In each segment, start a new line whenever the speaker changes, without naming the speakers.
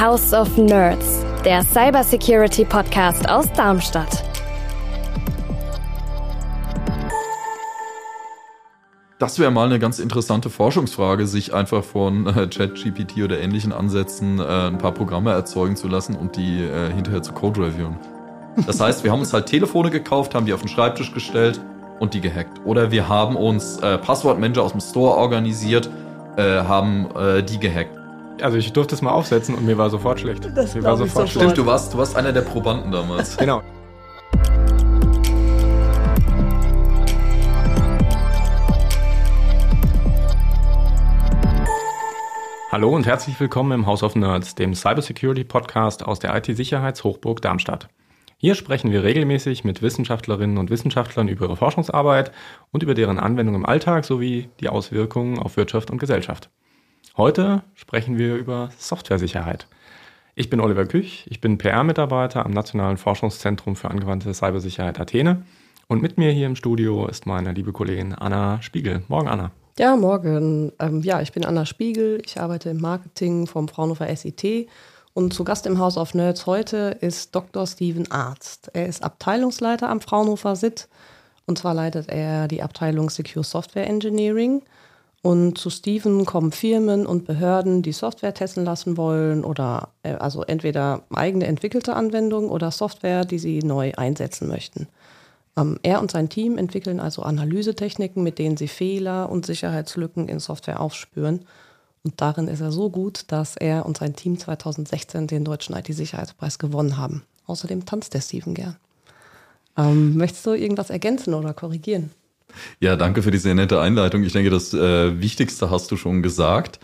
House of Nerds, der Cybersecurity Podcast aus Darmstadt.
Das wäre mal eine ganz interessante Forschungsfrage, sich einfach von äh, ChatGPT oder ähnlichen Ansätzen äh, ein paar Programme erzeugen zu lassen und die äh, hinterher zu Code reviewen. Das heißt, wir haben uns halt Telefone gekauft, haben die auf den Schreibtisch gestellt und die gehackt. Oder wir haben uns äh, Passwortmanager aus dem Store organisiert, äh, haben äh, die gehackt.
Also ich durfte es mal aufsetzen und mir war sofort schlecht.
Das
mir war sofort
sofort.
Stimmt, du warst, du warst einer der Probanden damals.
Genau. Hallo und herzlich willkommen im House of Nerds, dem Cybersecurity Podcast aus der IT-Sicherheitshochburg Darmstadt. Hier sprechen wir regelmäßig mit Wissenschaftlerinnen und Wissenschaftlern über ihre Forschungsarbeit und über deren Anwendung im Alltag sowie die Auswirkungen auf Wirtschaft und Gesellschaft. Heute sprechen wir über Softwaresicherheit. Ich bin Oliver Küch, ich bin PR-Mitarbeiter am Nationalen Forschungszentrum für angewandte Cybersicherheit Athene und mit mir hier im Studio ist meine liebe Kollegin Anna Spiegel. Morgen, Anna.
Ja, morgen. Ähm, ja, ich bin Anna Spiegel. Ich arbeite im Marketing vom Fraunhofer SIT. Und zu Gast im House of Nerds heute ist Dr. Steven Arzt. Er ist Abteilungsleiter am Fraunhofer SIT. Und zwar leitet er die Abteilung Secure Software Engineering. Und zu Steven kommen Firmen und Behörden, die Software testen lassen wollen oder äh, also entweder eigene entwickelte Anwendungen oder Software, die sie neu einsetzen möchten. Ähm, er und sein Team entwickeln also Analysetechniken, mit denen sie Fehler und Sicherheitslücken in Software aufspüren. Und darin ist er so gut, dass er und sein Team 2016 den Deutschen IT-Sicherheitspreis gewonnen haben. Außerdem tanzt der Steven gern. Ähm, möchtest du irgendwas ergänzen oder korrigieren?
Ja, danke für die sehr nette Einleitung. Ich denke, das äh, Wichtigste hast du schon gesagt.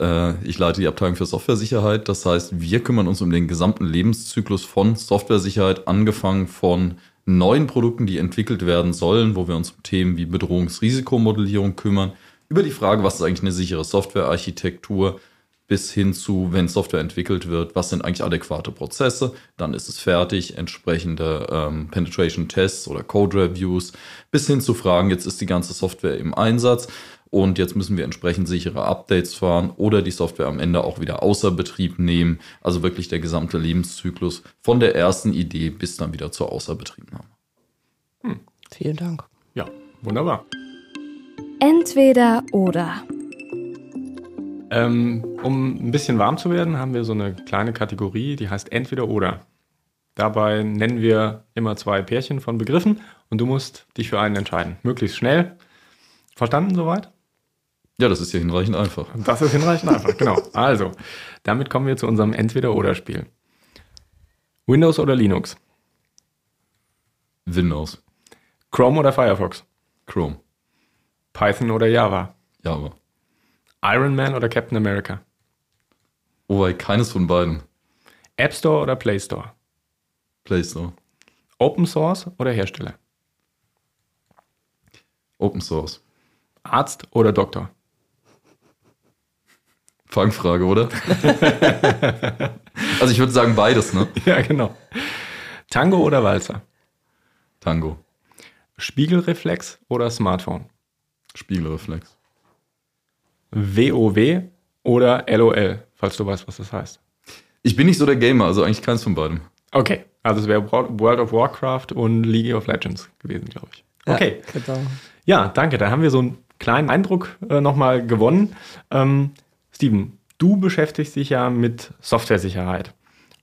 Äh, ich leite die Abteilung für Softwaresicherheit. Das heißt, wir kümmern uns um den gesamten Lebenszyklus von Softwaresicherheit, angefangen von neuen Produkten, die entwickelt werden sollen, wo wir uns um Themen wie Bedrohungsrisikomodellierung kümmern, über die Frage, was ist eigentlich eine sichere Softwarearchitektur, bis hin zu, wenn Software entwickelt wird, was sind eigentlich adäquate Prozesse, dann ist es fertig, entsprechende ähm, Penetration Tests oder Code Reviews, bis hin zu Fragen, jetzt ist die ganze Software im Einsatz und jetzt müssen wir entsprechend sichere Updates fahren oder die Software am Ende auch wieder außer Betrieb nehmen, also wirklich der gesamte Lebenszyklus von der ersten Idee bis dann wieder zur Außerbetriebnahme.
Vielen Dank.
Ja, wunderbar.
Entweder oder.
Ähm, um ein bisschen warm zu werden, haben wir so eine kleine Kategorie, die heißt Entweder oder. Dabei nennen wir immer zwei Pärchen von Begriffen und du musst dich für einen entscheiden. Möglichst schnell. Verstanden soweit?
Ja, das ist ja hinreichend einfach.
Das ist hinreichend einfach, genau. Also, damit kommen wir zu unserem Entweder-Oder-Spiel. Windows oder Linux?
Windows,
Chrome oder Firefox?
Chrome,
Python oder Java?
Java.
Iron Man oder Captain America?
Wobei keines von beiden.
App Store oder Play Store?
Play Store,
Open Source oder Hersteller?
Open Source.
Arzt oder Doktor?
Fangfrage, oder? also ich würde sagen beides, ne?
Ja, genau. Tango oder Walzer?
Tango,
Spiegelreflex oder Smartphone?
Spiegelreflex,
WoW oder LOL, falls du weißt, was das heißt.
Ich bin nicht so der Gamer, also eigentlich keins von beidem.
Okay, also es wäre World of Warcraft und League of Legends gewesen, glaube ich. Okay.
Ja, genau.
Ja, danke. Da haben wir so einen kleinen Eindruck äh, nochmal gewonnen. Ähm, Steven, du beschäftigst dich ja mit Softwaresicherheit.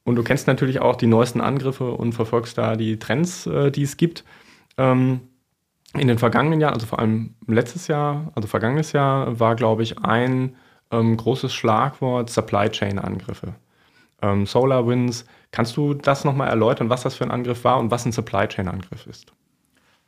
Und du kennst natürlich auch die neuesten Angriffe und verfolgst da die Trends, äh, die es gibt. Ähm, in den vergangenen Jahren, also vor allem letztes Jahr, also vergangenes Jahr, war, glaube ich, ein ähm, großes Schlagwort Supply Chain Angriffe. Ähm, SolarWinds, kannst du das nochmal erläutern, was das für ein Angriff war und was ein Supply Chain Angriff ist?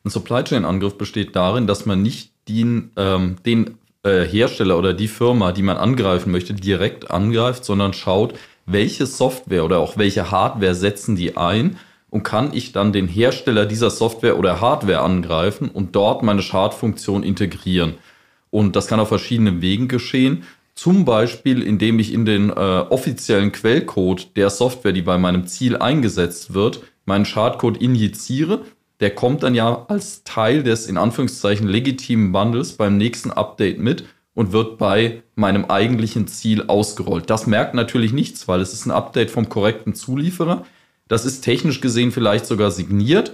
Ein Supply Chain Angriff besteht darin, dass man nicht den, ähm, den äh, Hersteller oder die Firma, die man angreifen möchte, direkt angreift, sondern schaut, welche Software oder auch welche Hardware setzen die ein und kann ich dann den Hersteller dieser Software oder Hardware angreifen und dort meine Schadfunktion integrieren. Und das kann auf verschiedenen Wegen geschehen. Zum Beispiel, indem ich in den äh, offiziellen Quellcode der Software, die bei meinem Ziel eingesetzt wird, meinen Schadcode injiziere. Der kommt dann ja als Teil des in Anführungszeichen legitimen Bundles beim nächsten Update mit und wird bei meinem eigentlichen Ziel ausgerollt. Das merkt natürlich nichts, weil es ist ein Update vom korrekten Zulieferer. Das ist technisch gesehen vielleicht sogar signiert.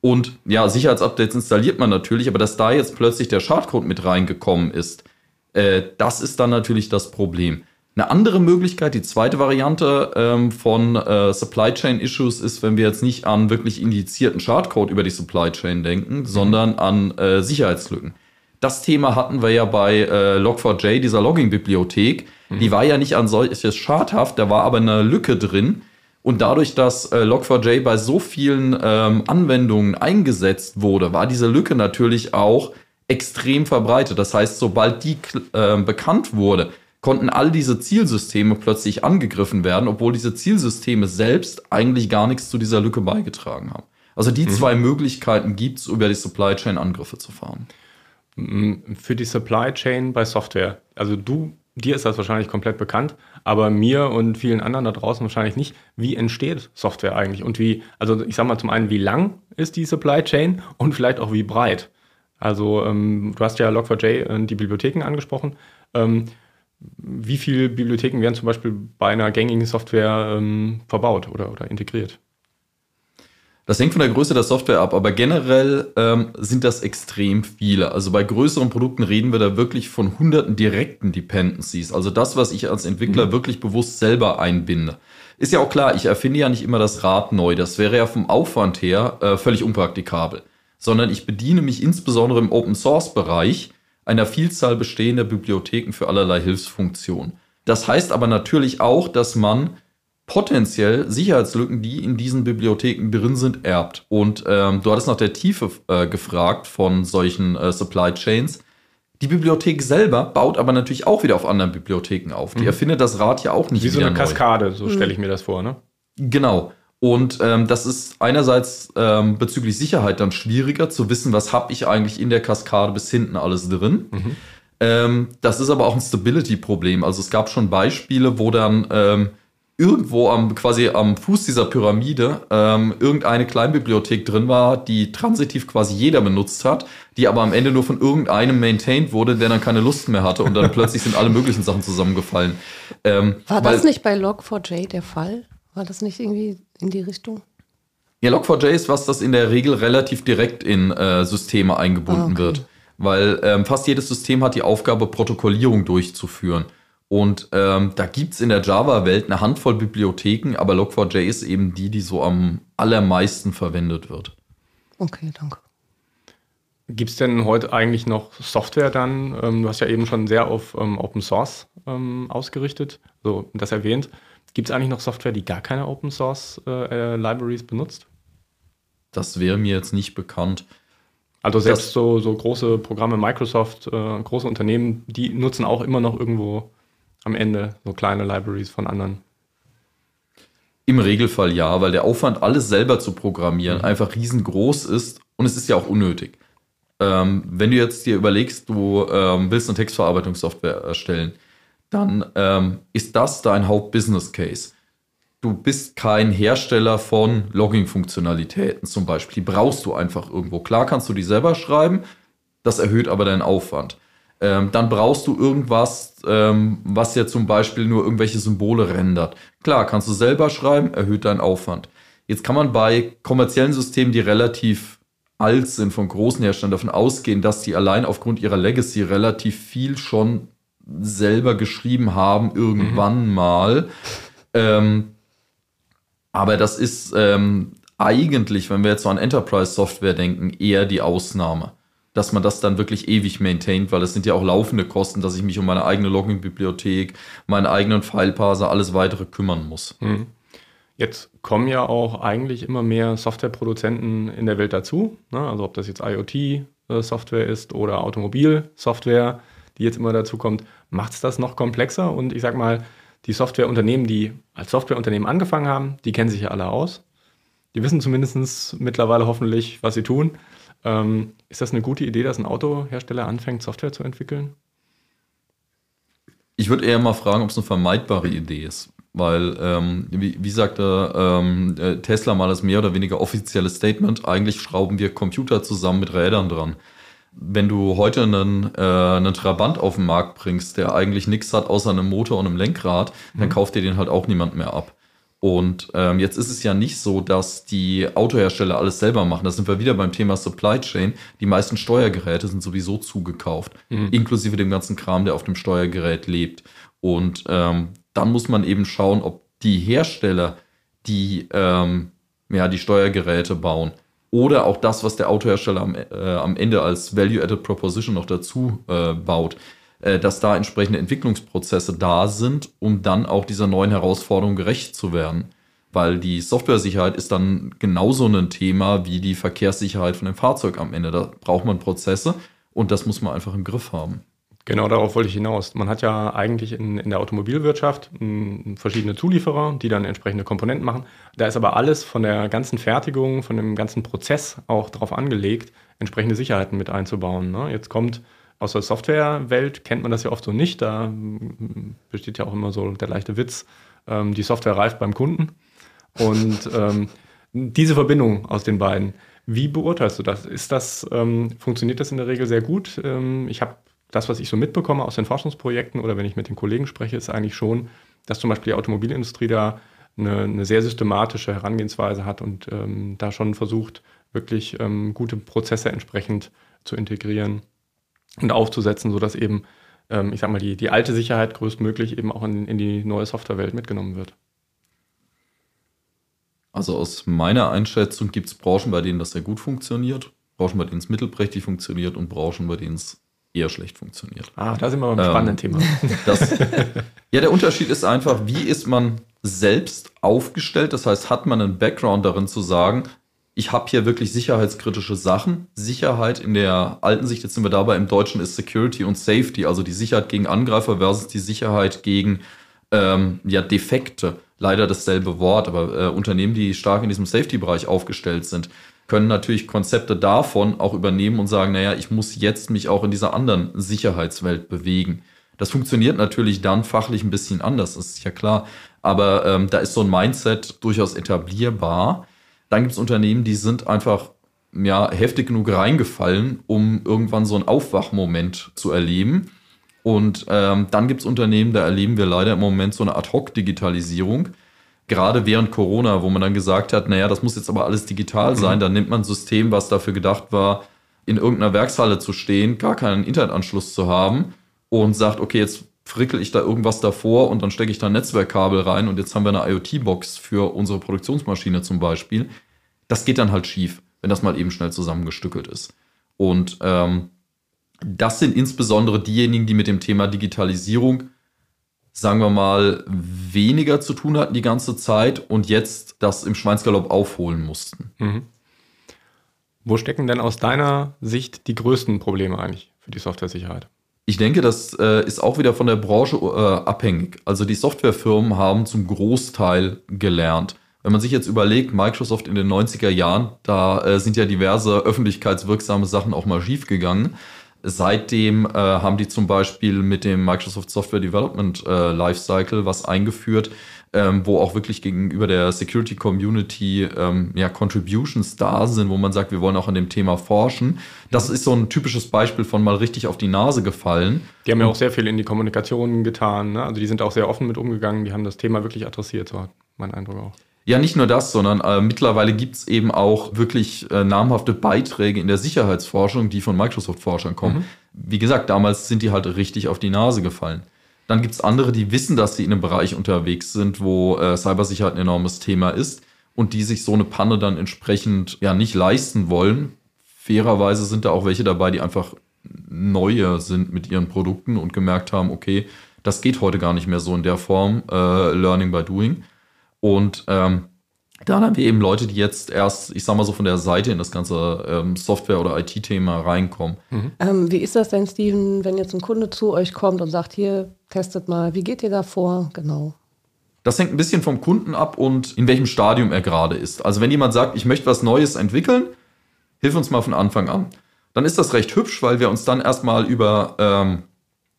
Und ja, Sicherheitsupdates installiert man natürlich, aber dass da jetzt plötzlich der Schadcode mit reingekommen ist, äh, das ist dann natürlich das Problem. Eine andere Möglichkeit, die zweite Variante ähm, von äh, Supply Chain Issues ist, wenn wir jetzt nicht an wirklich indizierten Schadcode über die Supply Chain denken, mhm. sondern an äh, Sicherheitslücken. Das Thema hatten wir ja bei äh, Log4j, dieser Logging-Bibliothek. Mhm. Die war ja nicht an solches schadhaft, da war aber eine Lücke drin. Und dadurch, dass äh, Log4j bei so vielen ähm, Anwendungen eingesetzt wurde, war diese Lücke natürlich auch extrem verbreitet. Das heißt, sobald die äh, bekannt wurde, konnten all diese Zielsysteme plötzlich angegriffen werden, obwohl diese Zielsysteme selbst eigentlich gar nichts zu dieser Lücke beigetragen haben. Also die mhm. zwei Möglichkeiten gibt es, über die Supply Chain Angriffe zu fahren.
Für die Supply Chain bei Software. Also du, dir ist das wahrscheinlich komplett bekannt, aber mir und vielen anderen da draußen wahrscheinlich nicht. Wie entsteht Software eigentlich? Und wie, also ich sag mal zum einen, wie lang ist die Supply Chain und vielleicht auch wie breit? Also ähm, du hast ja Log4j äh, die Bibliotheken angesprochen. Ähm, wie viele Bibliotheken werden zum Beispiel bei einer gängigen Software ähm, verbaut oder, oder integriert?
Das hängt von der Größe der Software ab, aber generell ähm, sind das extrem viele. Also bei größeren Produkten reden wir da wirklich von hunderten direkten Dependencies. Also das, was ich als Entwickler mhm. wirklich bewusst selber einbinde. Ist ja auch klar, ich erfinde ja nicht immer das Rad neu. Das wäre ja vom Aufwand her äh, völlig unpraktikabel. Sondern ich bediene mich insbesondere im Open Source Bereich einer Vielzahl bestehender Bibliotheken für allerlei Hilfsfunktionen. Das heißt aber natürlich auch, dass man potenziell Sicherheitslücken, die in diesen Bibliotheken drin sind, erbt. Und ähm, du hattest nach der Tiefe äh, gefragt von solchen äh, Supply Chains. Die Bibliothek selber baut aber natürlich auch wieder auf anderen Bibliotheken auf. Die mhm. erfindet das Rad ja auch nicht
Wie so eine Kaskade, so stelle ich mir das vor, ne?
Genau. Und ähm, das ist einerseits ähm, bezüglich Sicherheit dann schwieriger zu wissen, was habe ich eigentlich in der Kaskade bis hinten alles drin. Mhm. Ähm, das ist aber auch ein Stability-Problem. Also es gab schon Beispiele, wo dann ähm, irgendwo am quasi am Fuß dieser Pyramide ähm, irgendeine Kleinbibliothek drin war, die transitiv quasi jeder benutzt hat, die aber am Ende nur von irgendeinem maintained wurde, der dann keine Lust mehr hatte und dann plötzlich sind alle möglichen Sachen zusammengefallen.
Ähm, war das nicht bei Log4j der Fall? War das nicht irgendwie in die Richtung?
Ja, Log4j ist was, das in der Regel relativ direkt in äh, Systeme eingebunden ah, okay. wird. Weil ähm, fast jedes System hat die Aufgabe, Protokollierung durchzuführen. Und ähm, da gibt es in der Java-Welt eine Handvoll Bibliotheken, aber Log4j ist eben die, die so am allermeisten verwendet wird.
Okay, danke.
Gibt es denn heute eigentlich noch Software dann? Ähm, du hast ja eben schon sehr auf ähm, Open Source ähm, ausgerichtet, so das erwähnt. Gibt es eigentlich noch Software, die gar keine Open Source äh, äh, Libraries benutzt?
Das wäre mir jetzt nicht bekannt.
Also selbst so, so große Programme, Microsoft, äh, große Unternehmen, die nutzen auch immer noch irgendwo am Ende so kleine Libraries von anderen.
Im Regelfall ja, weil der Aufwand, alles selber zu programmieren, mhm. einfach riesengroß ist und es ist ja auch unnötig. Ähm, wenn du jetzt dir überlegst, du ähm, willst eine Textverarbeitungssoftware erstellen, dann ähm, ist das dein Hauptbusiness Case. Du bist kein Hersteller von Logging-Funktionalitäten zum Beispiel. Die brauchst du einfach irgendwo. Klar kannst du die selber schreiben, das erhöht aber deinen Aufwand. Ähm, dann brauchst du irgendwas, ähm, was ja zum Beispiel nur irgendwelche Symbole rendert. Klar, kannst du selber schreiben, erhöht deinen Aufwand. Jetzt kann man bei kommerziellen Systemen, die relativ alt sind, von großen Herstellern davon ausgehen, dass die allein aufgrund ihrer Legacy relativ viel schon selber geschrieben haben, irgendwann mhm. mal. Ähm, aber das ist ähm, eigentlich, wenn wir jetzt so an Enterprise-Software denken, eher die Ausnahme. Dass man das dann wirklich ewig maintaint, weil es sind ja auch laufende Kosten, dass ich mich um meine eigene Login-Bibliothek, meinen eigenen File-Parser, alles weitere kümmern muss. Mhm.
Jetzt kommen ja auch eigentlich immer mehr Softwareproduzenten in der Welt dazu. Ne? Also ob das jetzt IoT-Software äh, ist oder Automobilsoftware die jetzt immer dazu kommt, macht es das noch komplexer. Und ich sag mal, die Softwareunternehmen, die als Softwareunternehmen angefangen haben, die kennen sich ja alle aus. Die wissen zumindest mittlerweile hoffentlich, was sie tun. Ähm, ist das eine gute Idee, dass ein Autohersteller anfängt, Software zu entwickeln?
Ich würde eher mal fragen, ob es eine vermeidbare Idee ist. Weil, ähm, wie, wie sagte ähm, äh, Tesla mal das mehr oder weniger offizielle Statement, eigentlich schrauben wir Computer zusammen mit Rädern dran. Wenn du heute einen, äh, einen Trabant auf den Markt bringst, der eigentlich nichts hat außer einem Motor und einem Lenkrad, mhm. dann kauft dir den halt auch niemand mehr ab. Und ähm, jetzt ist es ja nicht so, dass die Autohersteller alles selber machen. Da sind wir wieder beim Thema Supply Chain. Die meisten Steuergeräte sind sowieso zugekauft, mhm. inklusive dem ganzen Kram, der auf dem Steuergerät lebt. Und ähm, dann muss man eben schauen, ob die Hersteller, die ähm, ja, die Steuergeräte bauen, oder auch das, was der Autohersteller am, äh, am Ende als Value-Added Proposition noch dazu äh, baut, dass da entsprechende Entwicklungsprozesse da sind, um dann auch dieser neuen Herausforderung gerecht zu werden. Weil die Softwaresicherheit ist dann genauso ein Thema wie die Verkehrssicherheit von dem Fahrzeug am Ende. Da braucht man Prozesse und das muss man einfach im Griff haben.
Genau darauf wollte ich hinaus. Man hat ja eigentlich in, in der Automobilwirtschaft verschiedene Zulieferer, die dann entsprechende Komponenten machen. Da ist aber alles von der ganzen Fertigung, von dem ganzen Prozess auch darauf angelegt, entsprechende Sicherheiten mit einzubauen. Ne? Jetzt kommt aus der Softwarewelt kennt man das ja oft so nicht. Da besteht ja auch immer so der leichte Witz, ähm, die Software reift beim Kunden. Und ähm, diese Verbindung aus den beiden, wie beurteilst du das? Ist das, ähm, funktioniert das in der Regel sehr gut? Ähm, ich habe das, was ich so mitbekomme aus den Forschungsprojekten oder wenn ich mit den Kollegen spreche, ist eigentlich schon, dass zum Beispiel die Automobilindustrie da eine, eine sehr systematische Herangehensweise hat und ähm, da schon versucht, wirklich ähm, gute Prozesse entsprechend zu integrieren und aufzusetzen, sodass eben, ähm, ich sag mal, die, die alte Sicherheit größtmöglich eben auch in, in die neue Softwarewelt mitgenommen wird.
Also aus meiner Einschätzung gibt es Branchen, bei denen das sehr gut funktioniert, Branchen, bei denen es mittelprächtig funktioniert und Branchen, bei denen es eher schlecht funktioniert.
Ah, da sind wir beim ähm, spannenden Thema.
Das, ja, der Unterschied ist einfach, wie ist man selbst aufgestellt? Das heißt, hat man einen Background darin zu sagen, ich habe hier wirklich sicherheitskritische Sachen. Sicherheit in der alten Sicht, jetzt sind wir dabei, im Deutschen ist Security und Safety, also die Sicherheit gegen Angreifer versus die Sicherheit gegen ähm, ja, Defekte. Leider dasselbe Wort, aber äh, Unternehmen, die stark in diesem Safety-Bereich aufgestellt sind, können natürlich Konzepte davon auch übernehmen und sagen, naja, ich muss jetzt mich auch in dieser anderen Sicherheitswelt bewegen. Das funktioniert natürlich dann fachlich ein bisschen anders, ist ja klar. Aber ähm, da ist so ein Mindset durchaus etablierbar dann gibt es Unternehmen, die sind einfach ja, heftig genug reingefallen, um irgendwann so einen Aufwachmoment zu erleben. Und ähm, dann gibt es Unternehmen, da erleben wir leider im Moment so eine Ad-Hoc-Digitalisierung. Gerade während Corona, wo man dann gesagt hat, naja, das muss jetzt aber alles digital sein, mhm. dann nimmt man ein System, was dafür gedacht war, in irgendeiner Werkshalle zu stehen, gar keinen Internetanschluss zu haben und sagt, okay, jetzt frickel ich da irgendwas davor und dann stecke ich da ein Netzwerkkabel rein und jetzt haben wir eine IoT-Box für unsere Produktionsmaschine zum Beispiel. Das geht dann halt schief, wenn das mal eben schnell zusammengestückelt ist. Und ähm, das sind insbesondere diejenigen, die mit dem Thema Digitalisierung, sagen wir mal, weniger zu tun hatten die ganze Zeit und jetzt das im Schweinsgalopp aufholen mussten. Mhm.
Wo stecken denn aus deiner Sicht die größten Probleme eigentlich für die Software-Sicherheit?
Ich denke, das äh, ist auch wieder von der Branche äh, abhängig. Also die Softwarefirmen haben zum Großteil gelernt. Wenn man sich jetzt überlegt, Microsoft in den 90er Jahren, da äh, sind ja diverse öffentlichkeitswirksame Sachen auch mal schiefgegangen. Seitdem äh, haben die zum Beispiel mit dem Microsoft Software Development äh, Lifecycle was eingeführt, ähm, wo auch wirklich gegenüber der Security Community ähm, ja, Contributions da sind, wo man sagt, wir wollen auch an dem Thema forschen. Das ist so ein typisches Beispiel von mal richtig auf die Nase gefallen.
Die haben ja auch sehr viel in die Kommunikation getan. Ne? Also die sind auch sehr offen mit umgegangen, die haben das Thema wirklich adressiert, so hat mein Eindruck auch.
Ja, nicht nur das, sondern äh, mittlerweile gibt es eben auch wirklich äh, namhafte Beiträge in der Sicherheitsforschung, die von Microsoft-Forschern kommen. Mhm. Wie gesagt, damals sind die halt richtig auf die Nase gefallen. Dann gibt es andere, die wissen, dass sie in einem Bereich unterwegs sind, wo äh, Cybersicherheit ein enormes Thema ist und die sich so eine Panne dann entsprechend ja nicht leisten wollen. Fairerweise sind da auch welche dabei, die einfach neue sind mit ihren Produkten und gemerkt haben, okay, das geht heute gar nicht mehr so in der Form, äh, Learning by Doing. Und ähm, dann haben wir eben Leute, die jetzt erst, ich sag mal so, von der Seite in das ganze ähm, Software- oder IT-Thema reinkommen.
Mhm. Ähm, wie ist das denn, Steven, wenn jetzt ein Kunde zu euch kommt und sagt, hier, testet mal, wie geht ihr da vor? Genau.
Das hängt ein bisschen vom Kunden ab und in welchem Stadium er gerade ist. Also wenn jemand sagt, ich möchte was Neues entwickeln, hilf uns mal von Anfang an. Dann ist das recht hübsch, weil wir uns dann erstmal über ähm,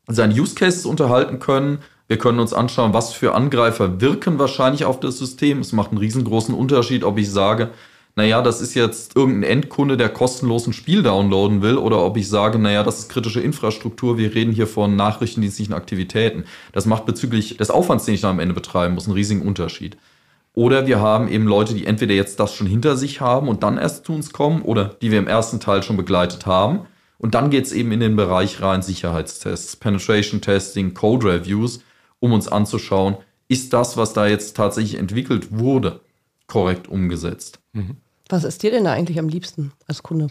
seine Use Cases unterhalten können, wir können uns anschauen, was für Angreifer wirken wahrscheinlich auf das System. Es macht einen riesengroßen Unterschied, ob ich sage, naja, das ist jetzt irgendein Endkunde, der kostenlos ein Spiel downloaden will, oder ob ich sage, naja, das ist kritische Infrastruktur, wir reden hier von nachrichtendienstlichen Aktivitäten. Das macht bezüglich des Aufwands, den ich da am Ende betreiben muss, einen riesigen Unterschied. Oder wir haben eben Leute, die entweder jetzt das schon hinter sich haben und dann erst zu uns kommen, oder die wir im ersten Teil schon begleitet haben. Und dann geht es eben in den Bereich rein Sicherheitstests, Penetration Testing, Code Reviews, um uns anzuschauen, ist das, was da jetzt tatsächlich entwickelt wurde, korrekt umgesetzt.
Mhm. Was ist dir denn da eigentlich am liebsten als Kunde?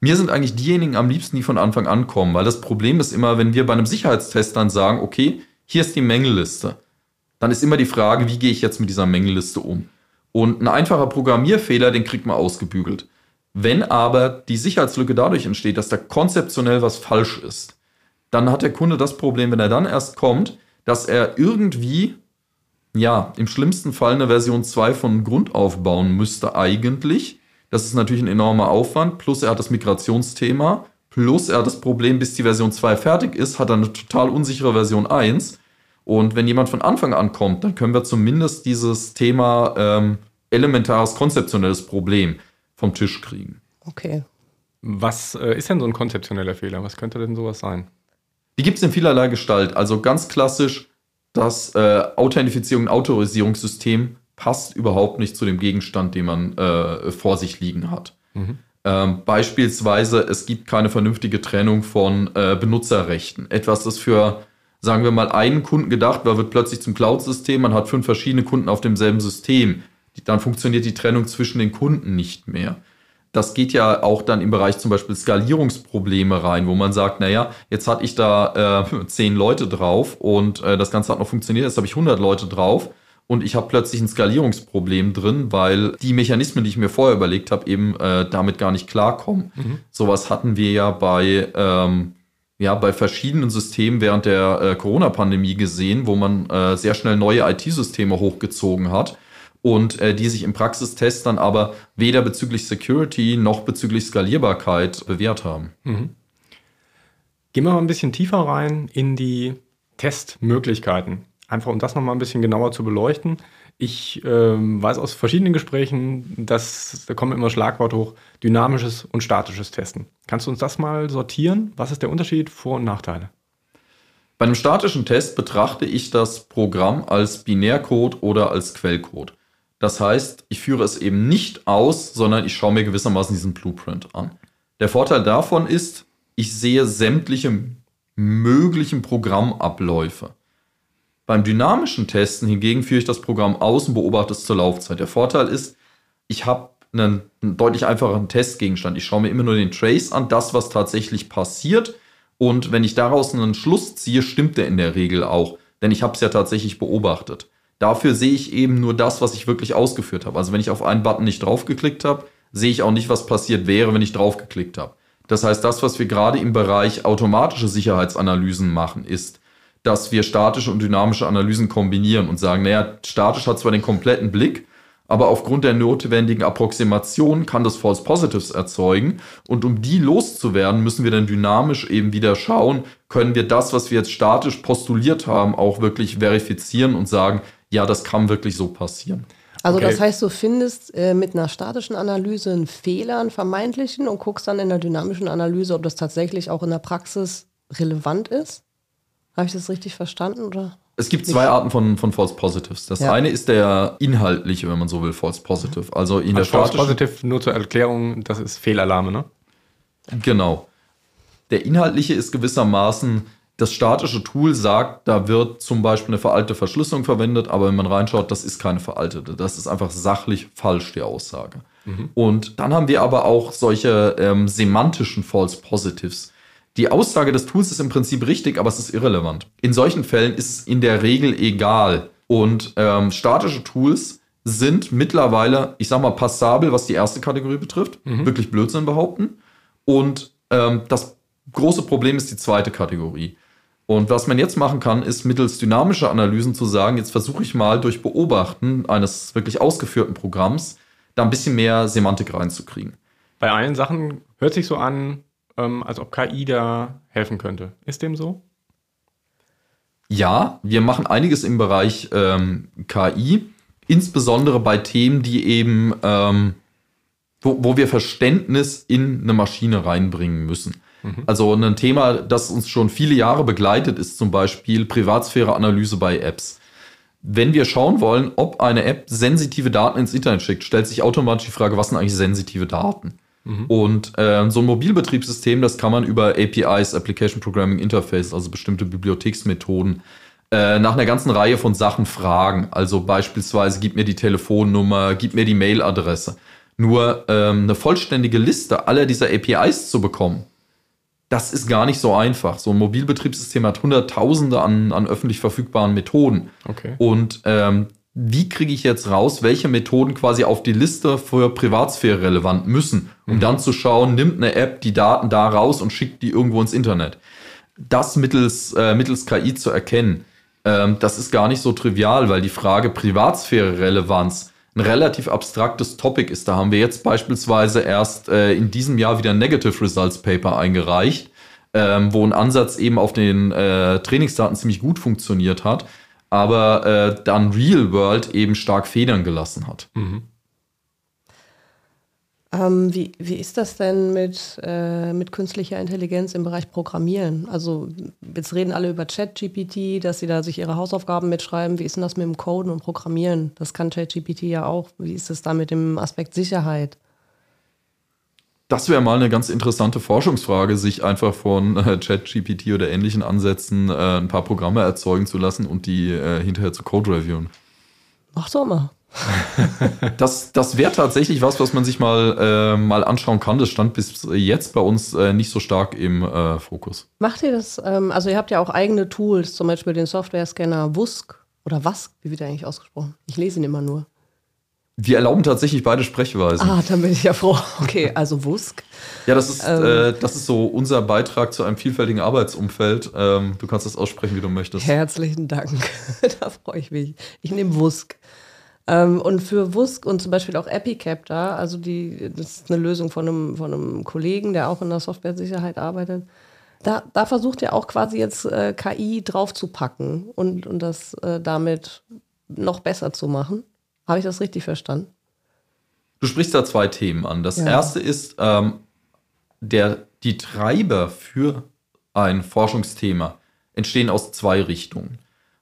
Mir sind eigentlich diejenigen am liebsten, die von Anfang an kommen, weil das Problem ist immer, wenn wir bei einem Sicherheitstest dann sagen, okay, hier ist die Mängelliste, dann ist immer die Frage, wie gehe ich jetzt mit dieser Mängelliste um? Und ein einfacher Programmierfehler, den kriegt man ausgebügelt. Wenn aber die Sicherheitslücke dadurch entsteht, dass da konzeptionell was falsch ist, dann hat der Kunde das Problem, wenn er dann erst kommt, dass er irgendwie ja, im schlimmsten Fall eine Version 2 von Grund aufbauen müsste eigentlich. Das ist natürlich ein enormer Aufwand, plus er hat das Migrationsthema, plus er hat das Problem, bis die Version 2 fertig ist, hat er eine total unsichere Version 1. Und wenn jemand von Anfang an kommt, dann können wir zumindest dieses Thema ähm, elementares konzeptionelles Problem vom Tisch kriegen.
Okay.
Was äh, ist denn so ein konzeptioneller Fehler? Was könnte denn sowas sein?
Die gibt es in vielerlei Gestalt. Also ganz klassisch das äh, Authentifizierung und Autorisierungssystem passt überhaupt nicht zu dem Gegenstand, den man äh, vor sich liegen hat. Mhm. Ähm, beispielsweise, es gibt keine vernünftige Trennung von äh, Benutzerrechten. Etwas, das für, sagen wir mal, einen Kunden gedacht war, wird plötzlich zum Cloud-System. Man hat fünf verschiedene Kunden auf demselben System. Dann funktioniert die Trennung zwischen den Kunden nicht mehr das geht ja auch dann im Bereich zum Beispiel Skalierungsprobleme rein, wo man sagt, naja, jetzt hatte ich da äh, zehn Leute drauf und äh, das Ganze hat noch funktioniert, jetzt habe ich 100 Leute drauf und ich habe plötzlich ein Skalierungsproblem drin, weil die Mechanismen, die ich mir vorher überlegt habe, eben äh, damit gar nicht klarkommen. Mhm. Sowas hatten wir ja bei, ähm, ja, bei verschiedenen Systemen während der äh, Corona-Pandemie gesehen, wo man äh, sehr schnell neue IT-Systeme hochgezogen hat und äh, die sich im Praxistest dann aber weder bezüglich Security noch bezüglich Skalierbarkeit bewährt haben. Mhm.
Gehen wir mal ein bisschen tiefer rein in die Testmöglichkeiten. Einfach um das nochmal ein bisschen genauer zu beleuchten. Ich ähm, weiß aus verschiedenen Gesprächen, dass da kommen immer Schlagworte hoch, dynamisches und statisches Testen. Kannst du uns das mal sortieren? Was ist der Unterschied, Vor- und Nachteile?
Bei einem statischen Test betrachte ich das Programm als Binärcode oder als Quellcode. Das heißt, ich führe es eben nicht aus, sondern ich schaue mir gewissermaßen diesen Blueprint an. Der Vorteil davon ist, ich sehe sämtliche möglichen Programmabläufe. Beim dynamischen Testen hingegen führe ich das Programm aus und beobachte es zur Laufzeit. Der Vorteil ist, ich habe einen, deutlich einfacheren Testgegenstand. Ich schaue mir immer nur den Trace an, das, was tatsächlich passiert. Und wenn ich daraus einen Schluss ziehe, stimmt der in der Regel auch. Denn ich habe es ja tatsächlich beobachtet. Dafür sehe ich eben nur das, was ich wirklich ausgeführt habe. Also wenn ich auf einen Button nicht draufgeklickt habe, sehe ich auch nicht, was passiert wäre, wenn ich draufgeklickt habe. Das heißt, das, was wir gerade im Bereich automatische Sicherheitsanalysen machen, ist, dass wir statische und dynamische Analysen kombinieren und sagen, naja, statisch hat zwar den kompletten Blick, aber aufgrund der notwendigen Approximation kann das False Positives erzeugen. Und um die loszuwerden, müssen wir dann dynamisch eben wieder schauen, können wir das, was wir jetzt statisch postuliert haben, auch wirklich verifizieren und sagen, ja, das kann wirklich so passieren.
Also okay. das heißt, du findest äh, mit einer statischen Analyse einen Fehler, einen vermeintlichen und guckst dann in der dynamischen Analyse, ob das tatsächlich auch in der Praxis relevant ist? Habe ich das richtig verstanden? Oder?
Es gibt zwei Arten von, von False Positives. Das ja. eine ist der inhaltliche, wenn man so will, False Positive. Also in also der
False Positive, nur zur Erklärung, das ist Fehlalarme, ne?
Genau. Der inhaltliche ist gewissermaßen das statische Tool sagt, da wird zum Beispiel eine veraltete Verschlüsselung verwendet, aber wenn man reinschaut, das ist keine veraltete. Das ist einfach sachlich falsch, die Aussage. Mhm. Und dann haben wir aber auch solche ähm, semantischen False Positives. Die Aussage des Tools ist im Prinzip richtig, aber es ist irrelevant. In solchen Fällen ist es in der Regel egal. Und ähm, statische Tools sind mittlerweile, ich sag mal, passabel, was die erste Kategorie betrifft. Mhm. Wirklich Blödsinn behaupten. Und ähm, das große Problem ist die zweite Kategorie. Und was man jetzt machen kann, ist mittels dynamischer Analysen zu sagen, jetzt versuche ich mal durch Beobachten eines wirklich ausgeführten Programms da ein bisschen mehr Semantik reinzukriegen.
Bei allen Sachen hört sich so an, ähm, als ob KI da helfen könnte. Ist dem so?
Ja, wir machen einiges im Bereich ähm, KI, insbesondere bei Themen, die eben ähm, wo, wo wir Verständnis in eine Maschine reinbringen müssen. Also ein Thema, das uns schon viele Jahre begleitet, ist zum Beispiel Privatsphäre-Analyse bei Apps. Wenn wir schauen wollen, ob eine App sensitive Daten ins Internet schickt, stellt sich automatisch die Frage, was sind eigentlich sensitive Daten? Und äh, so ein Mobilbetriebssystem, das kann man über APIs, Application Programming Interface, also bestimmte Bibliotheksmethoden, äh, nach einer ganzen Reihe von Sachen fragen. Also beispielsweise, gib mir die Telefonnummer, gib mir die Mailadresse. Nur ähm, eine vollständige Liste aller dieser APIs zu bekommen, das ist gar nicht so einfach. So ein Mobilbetriebssystem hat Hunderttausende an, an öffentlich verfügbaren Methoden.
Okay.
Und ähm, wie kriege ich jetzt raus, welche Methoden quasi auf die Liste für Privatsphäre relevant müssen, um dann zu schauen, nimmt eine App die Daten da raus und schickt die irgendwo ins Internet. Das mittels, äh, mittels KI zu erkennen, ähm, das ist gar nicht so trivial, weil die Frage Privatsphäre-Relevanz ein relativ abstraktes Topic ist. Da haben wir jetzt beispielsweise erst äh, in diesem Jahr wieder ein Negative Results Paper eingereicht, ähm, wo ein Ansatz eben auf den äh, Trainingsdaten ziemlich gut funktioniert hat, aber äh, dann Real World eben stark Federn gelassen hat.
Ähm, wie, wie ist das denn mit, äh, mit künstlicher Intelligenz im Bereich Programmieren? Also jetzt reden alle über ChatGPT, dass sie da sich ihre Hausaufgaben mitschreiben. Wie ist denn das mit dem Coden und Programmieren? Das kann ChatGPT ja auch. Wie ist es da mit dem Aspekt Sicherheit?
Das wäre mal eine ganz interessante Forschungsfrage, sich einfach von äh, ChatGPT oder ähnlichen Ansätzen äh, ein paar Programme erzeugen zu lassen und die äh, hinterher zu Code reviewen.
Mach doch mal.
Das, das wäre tatsächlich was, was man sich mal, äh, mal anschauen kann. Das stand bis jetzt bei uns äh, nicht so stark im äh, Fokus.
Macht ihr das? Ähm, also ihr habt ja auch eigene Tools, zum Beispiel den Software-Scanner WUSC oder WASC, wie wird der eigentlich ausgesprochen? Ich lese ihn immer nur.
Wir erlauben tatsächlich beide Sprechweisen.
Ah, dann bin ich ja froh. Okay, also WUSC.
Ja, das ist, äh, das ist so unser Beitrag zu einem vielfältigen Arbeitsumfeld. Ähm, du kannst das aussprechen, wie du möchtest.
Herzlichen Dank. da freue ich mich. Ich nehme WUSC. Ähm, und für WUSC und zum Beispiel auch EpiCapta, also die, das ist eine Lösung von einem, von einem Kollegen, der auch in der Software-Sicherheit arbeitet. Da, da versucht er auch quasi jetzt äh, KI draufzupacken und, und das äh, damit noch besser zu machen. Habe ich das richtig verstanden?
Du sprichst da zwei Themen an. Das
Ja.
erste ist, ähm, der, die Treiber für ein Forschungsthema entstehen aus zwei Richtungen.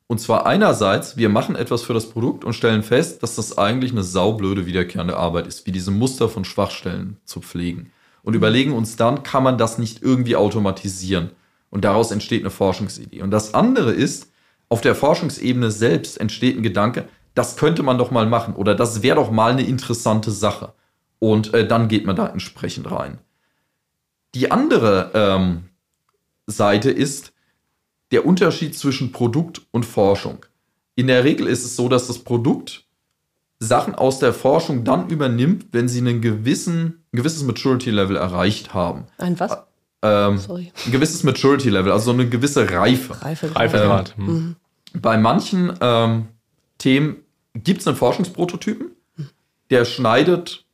Und zwar einerseits, wir machen etwas für das Produkt und stellen fest, dass das eigentlich eine saublöde wiederkehrende Arbeit ist, wie diese Muster von Schwachstellen zu pflegen. Und überlegen uns dann, kann man das nicht irgendwie automatisieren? Und daraus entsteht eine Forschungsidee. Und das andere ist, auf der Forschungsebene selbst entsteht ein Gedanke, das könnte man doch mal machen oder das wäre doch mal eine interessante Sache. Und äh, dann geht man da entsprechend rein. Die andere ähm, Seite ist der Unterschied zwischen Produkt und Forschung. In der Regel ist es so, dass das Produkt Sachen aus der Forschung dann übernimmt, wenn sie einen gewissen, ein gewisses Maturity-Level erreicht haben.
Ein was?
Ähm,
Sorry.
ein gewisses Maturity-Level, also so eine gewisse Reife.
Reife.
Reifegrad. Hm.
Bei manchen ähm, Themen gibt es einen Forschungsprototypen, der schneidet,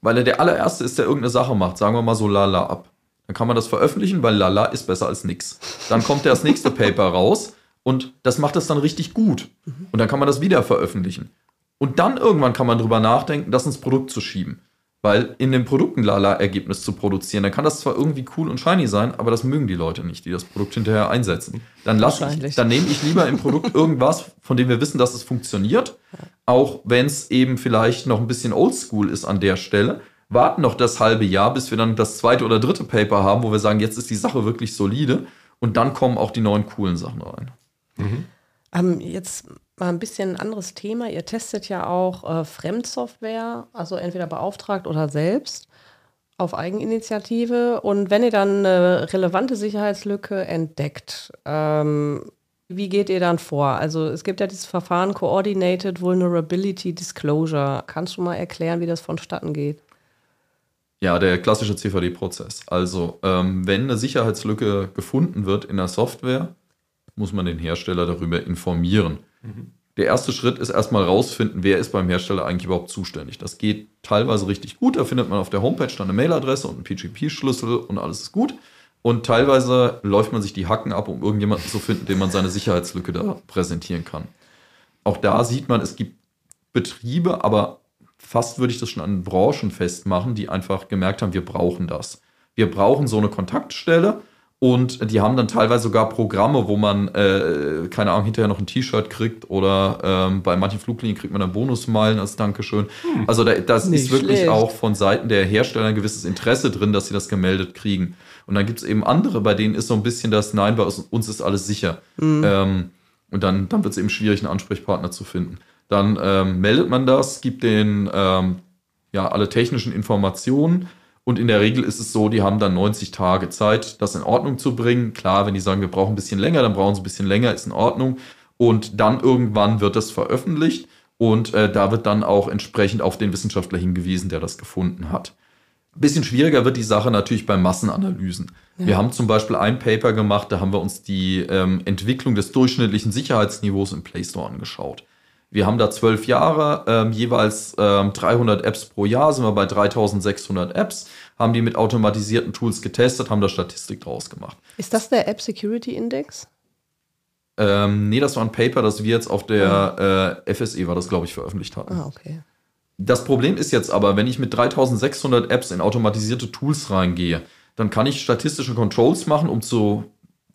weil er der allererste ist, der irgendeine Sache macht, sagen wir mal so Lala ab. Dann kann man das veröffentlichen, weil Lala ist besser als nix. Dann kommt das nächste Paper raus und das macht es dann richtig gut. Und dann kann man das wieder veröffentlichen. Und dann irgendwann kann man drüber nachdenken, das ins Produkt zu schieben. Weil in dem Produkt ein Lala-Ergebnis zu produzieren, dann kann das zwar irgendwie cool und shiny sein, aber das mögen die Leute nicht, die das Produkt hinterher einsetzen. Dann ich, dann nehme ich lieber im Produkt irgendwas, von dem wir wissen, dass es funktioniert, auch wenn es eben vielleicht noch ein bisschen oldschool ist an der Stelle. Warten noch das halbe Jahr, bis wir dann das zweite oder dritte Paper haben, wo wir sagen, jetzt ist die Sache wirklich solide und dann kommen auch die neuen coolen Sachen rein.
Ähm, jetzt mal ein bisschen ein anderes Thema. Ihr testet ja auch äh, Fremdsoftware, also entweder beauftragt oder selbst auf Eigeninitiative. Und wenn ihr dann eine relevante Sicherheitslücke entdeckt, ähm, wie geht ihr dann vor? Also es gibt ja dieses Verfahren Coordinated Vulnerability Disclosure. Kannst du mal erklären, wie das vonstatten geht?
Ja, der klassische CVD-Prozess. Also, ähm, wenn eine Sicherheitslücke gefunden wird in der Software, muss man den Hersteller darüber informieren. Der erste Schritt ist erstmal rausfinden, wer ist beim Hersteller eigentlich überhaupt zuständig. Das geht teilweise richtig gut. Da findet man auf der Homepage dann eine Mailadresse und einen PGP-Schlüssel und alles ist gut. Und teilweise läuft man sich die Hacken ab, um irgendjemanden zu finden, dem man seine Sicherheitslücke da präsentieren kann. Auch da sieht man, es gibt Betriebe, aber fast würde ich das schon an Branchen festmachen, die einfach gemerkt haben, wir brauchen das. Wir brauchen so eine Kontaktstelle und die haben dann teilweise sogar Programme, wo man, äh, keine Ahnung, hinterher noch ein T-Shirt kriegt oder ähm, bei manchen Fluglinien kriegt man dann Bonusmeilen als Dankeschön. Hm. Also da, das ist wirklich schlecht. auch von Seiten der Hersteller ein gewisses Interesse drin, dass sie das gemeldet kriegen. Und dann gibt es eben andere, bei denen ist so ein bisschen das, nein, bei uns ist alles sicher. Mhm. Ähm, und dann, dann wird es eben schwierig, einen Ansprechpartner zu finden. Dann ähm, meldet man das, gibt den ähm, ja alle technischen Informationen und in der Regel ist es so, die haben dann 90 Tage Zeit, das in Ordnung zu bringen. Klar, wenn die sagen, wir brauchen ein bisschen länger, dann brauchen sie ein bisschen länger, ist in Ordnung. Und dann irgendwann wird das veröffentlicht und äh, da wird dann auch entsprechend auf den Wissenschaftler hingewiesen, der das gefunden hat. Ein bisschen schwieriger wird die Sache natürlich bei Massenanalysen. Ja. Wir haben zum Beispiel ein Paper gemacht, da haben wir uns die ähm, Entwicklung des durchschnittlichen Sicherheitsniveaus im Play Store angeschaut. Wir haben da zwölf Jahre, ähm, jeweils ähm, 300 Apps pro Jahr, sind wir bei 3600 Apps, haben die mit automatisierten Tools getestet, haben da Statistik draus gemacht.
Ist das der App Security Index?
Ähm, nee, das war ein Paper, das wir jetzt auf der äh, FSE, war das, glaube ich, veröffentlicht hatten.
Ah, okay.
Das Problem ist jetzt aber, wenn ich mit 3600 Apps in automatisierte Tools reingehe, dann kann ich statistische Controls machen, um, zu,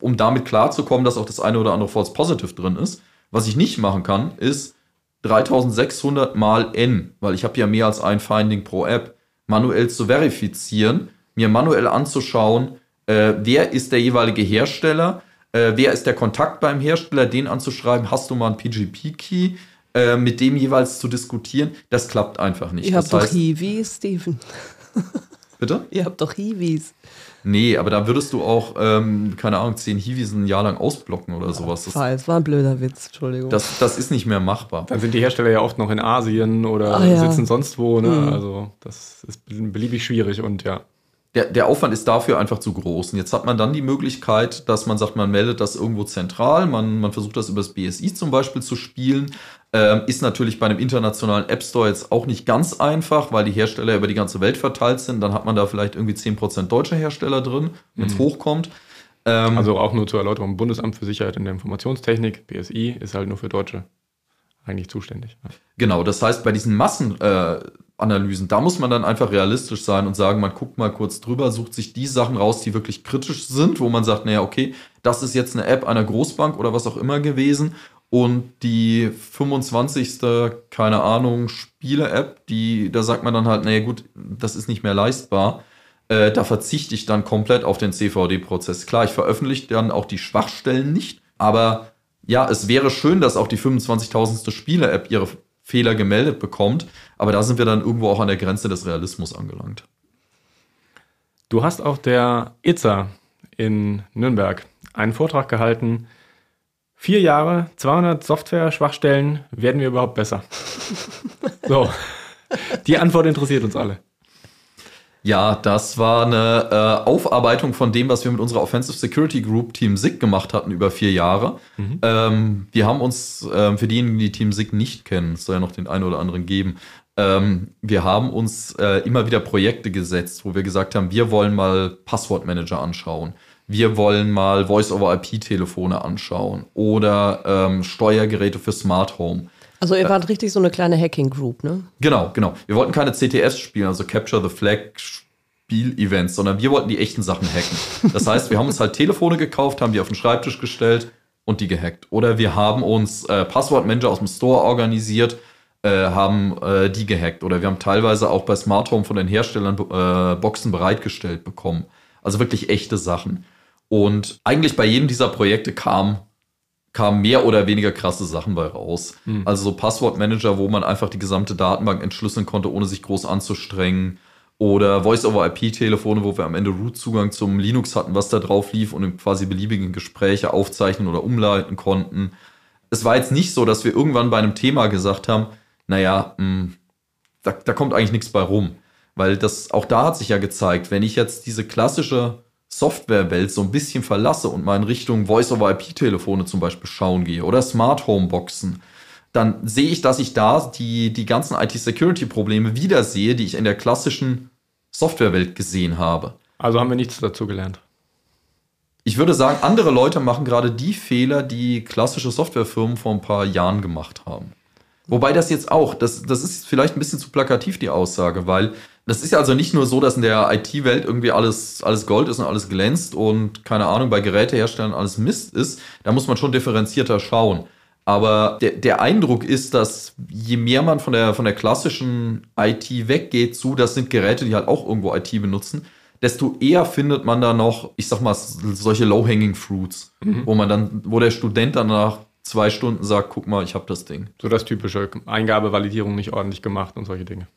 um damit klarzukommen, dass auch das eine oder andere False Positive drin ist. Was ich nicht machen kann, ist 3600 mal n, weil ich habe ja mehr als ein Finding pro App, manuell zu verifizieren, mir manuell anzuschauen, äh, wer ist der jeweilige Hersteller, äh, wer ist der Kontakt beim Hersteller, den anzuschreiben, hast du mal einen PGP-Key, äh, mit dem jeweils zu diskutieren, das klappt einfach nicht.
Ihr habt das doch Hiwis, Steven.
Bitte?
Ihr habt doch Hiwis.
Nee, aber da würdest du auch, ähm, keine Ahnung, zehn Hiwis ein Jahr lang ausblocken oder sowas.
Das, das war ein blöder Witz, Entschuldigung.
Das, das ist nicht mehr machbar.
Dann sind die Hersteller ja oft noch in Asien oder ja. sitzen sonst wo. Ne? Mhm. Also das ist beliebig schwierig und ja.
Der, der Aufwand ist dafür einfach zu groß. Und jetzt hat man dann die Möglichkeit, dass man sagt, man meldet das irgendwo zentral, man, man versucht das über das BSI zum Beispiel zu spielen. Ähm, ist natürlich bei einem internationalen App Store jetzt auch nicht ganz einfach, weil die Hersteller über die ganze Welt verteilt sind. Dann hat man da vielleicht irgendwie 10% deutsche Hersteller drin, wenn es mhm. hochkommt.
Ähm, also auch nur zur Erläuterung, Bundesamt für Sicherheit in der Informationstechnik, BSI, ist halt nur für Deutsche eigentlich zuständig.
Genau, das heißt, bei diesen Massenanalysen, äh, da muss man dann einfach realistisch sein und sagen, man guckt mal kurz drüber, sucht sich die Sachen raus, die wirklich kritisch sind, wo man sagt, naja, okay, das ist jetzt eine App einer Großbank oder was auch immer gewesen und die 25. keine Ahnung, Spiele-App, die, da sagt man dann halt, naja gut, das ist nicht mehr leistbar. Äh, da verzichte ich dann komplett auf den CVD-Prozess. Klar, ich veröffentliche dann auch die Schwachstellen nicht, aber ja, es wäre schön, dass auch die 25.000. Spiele-App ihre Fehler gemeldet bekommt, aber da sind wir dann irgendwo auch an der Grenze des Realismus angelangt.
Du hast auf der ITSA in Nürnberg einen Vortrag gehalten, Vier Jahre, 200 Software-Schwachstellen, werden wir überhaupt besser? so, die Antwort interessiert uns alle.
Ja, das war eine äh, Aufarbeitung von dem, was wir mit unserer Offensive Security Group Team SIG gemacht hatten über vier Jahre. Mhm. Ähm, wir haben uns, äh, für diejenigen, die Team SIG nicht kennen, es soll ja noch den einen oder anderen geben, ähm, wir haben uns äh, immer wieder Projekte gesetzt, wo wir gesagt haben, wir wollen mal Passwortmanager anschauen wir wollen mal Voice-over-IP-Telefone anschauen oder ähm, Steuergeräte für Smart Home.
Also ihr wart äh, richtig so eine kleine Hacking-Group, ne?
Genau, genau. Wir wollten keine CTFs spielen, also Capture the Flag Spiel-Events, sondern wir wollten die echten Sachen hacken. Das heißt, wir haben uns halt Telefone gekauft, haben die auf den Schreibtisch gestellt und die gehackt. Oder wir haben uns äh, Passwortmanager aus dem Store organisiert, äh, haben äh, die gehackt. Oder wir haben teilweise auch bei Smart Home von den Herstellern äh, Boxen bereitgestellt bekommen. Also wirklich echte Sachen. Und eigentlich bei jedem dieser Projekte kam, kam mehr oder weniger krasse Sachen bei raus. Mhm. Also so Passwortmanager, wo man einfach die gesamte Datenbank entschlüsseln konnte, ohne sich groß anzustrengen. Oder Voice-over-IP-Telefone, wo wir am Ende Root-Zugang zum Linux hatten, was da drauf lief und quasi beliebige Gespräche aufzeichnen oder umleiten konnten. Es war jetzt nicht so, dass wir irgendwann bei einem Thema gesagt haben, naja, mh, hm, da, da kommt eigentlich nichts bei rum. Weil das, auch da hat sich ja gezeigt, wenn ich jetzt diese klassische Softwarewelt so ein bisschen verlasse und mal in Richtung Voice-over-IP-Telefone zum Beispiel schauen gehe oder Smart Home-Boxen, dann sehe ich, dass ich da die, die ganzen IT-Security-Probleme wieder sehe, die ich in der klassischen Softwarewelt gesehen habe.
Also haben wir nichts dazu gelernt.
Ich würde sagen, andere Leute machen gerade die Fehler, die klassische Softwarefirmen vor ein paar Jahren gemacht haben. Wobei das jetzt auch, das, das ist vielleicht ein bisschen zu plakativ, die Aussage, weil das ist ja also nicht nur so, dass in der IT-Welt irgendwie alles, alles Gold ist und alles glänzt und keine Ahnung, bei Geräteherstellern alles Mist ist. Da muss man schon differenzierter schauen. Aber der, der Eindruck ist, dass je mehr man von der, von der klassischen IT weggeht zu, das sind Geräte, die halt auch irgendwo IT benutzen, desto eher findet man da noch, ich sag mal, solche Low-Hanging Fruits, mhm. wo man dann, wo der Student dann nach zwei Stunden sagt, guck mal, ich habe das Ding.
So das typische Eingabevalidierung nicht ordentlich gemacht und solche Dinge.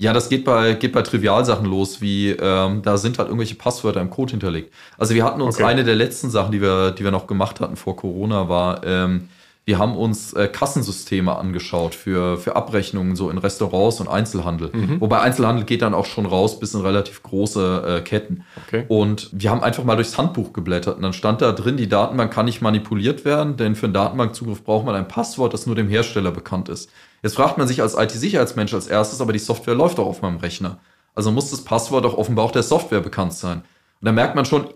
Ja, das geht bei, geht bei Trivialsachen los, wie ähm, da sind halt irgendwelche Passwörter im Code hinterlegt. Also wir hatten uns okay. eine der letzten Sachen, die wir, die wir noch gemacht hatten vor Corona, war, ähm, wir haben uns äh, Kassensysteme angeschaut für, für Abrechnungen so in Restaurants und Einzelhandel. Mhm. Wobei Einzelhandel geht dann auch schon raus bis in relativ große äh, Ketten. Okay. Und wir haben einfach mal durchs Handbuch geblättert und dann stand da drin, die Datenbank kann nicht manipuliert werden, denn für einen Datenbankzugriff braucht man ein Passwort, das nur dem Hersteller bekannt ist. Jetzt fragt man sich als IT-Sicherheitsmensch als erstes, aber die Software läuft doch auf meinem Rechner. Also muss das Passwort doch offenbar auch der Software bekannt sein. Und da merkt man schon,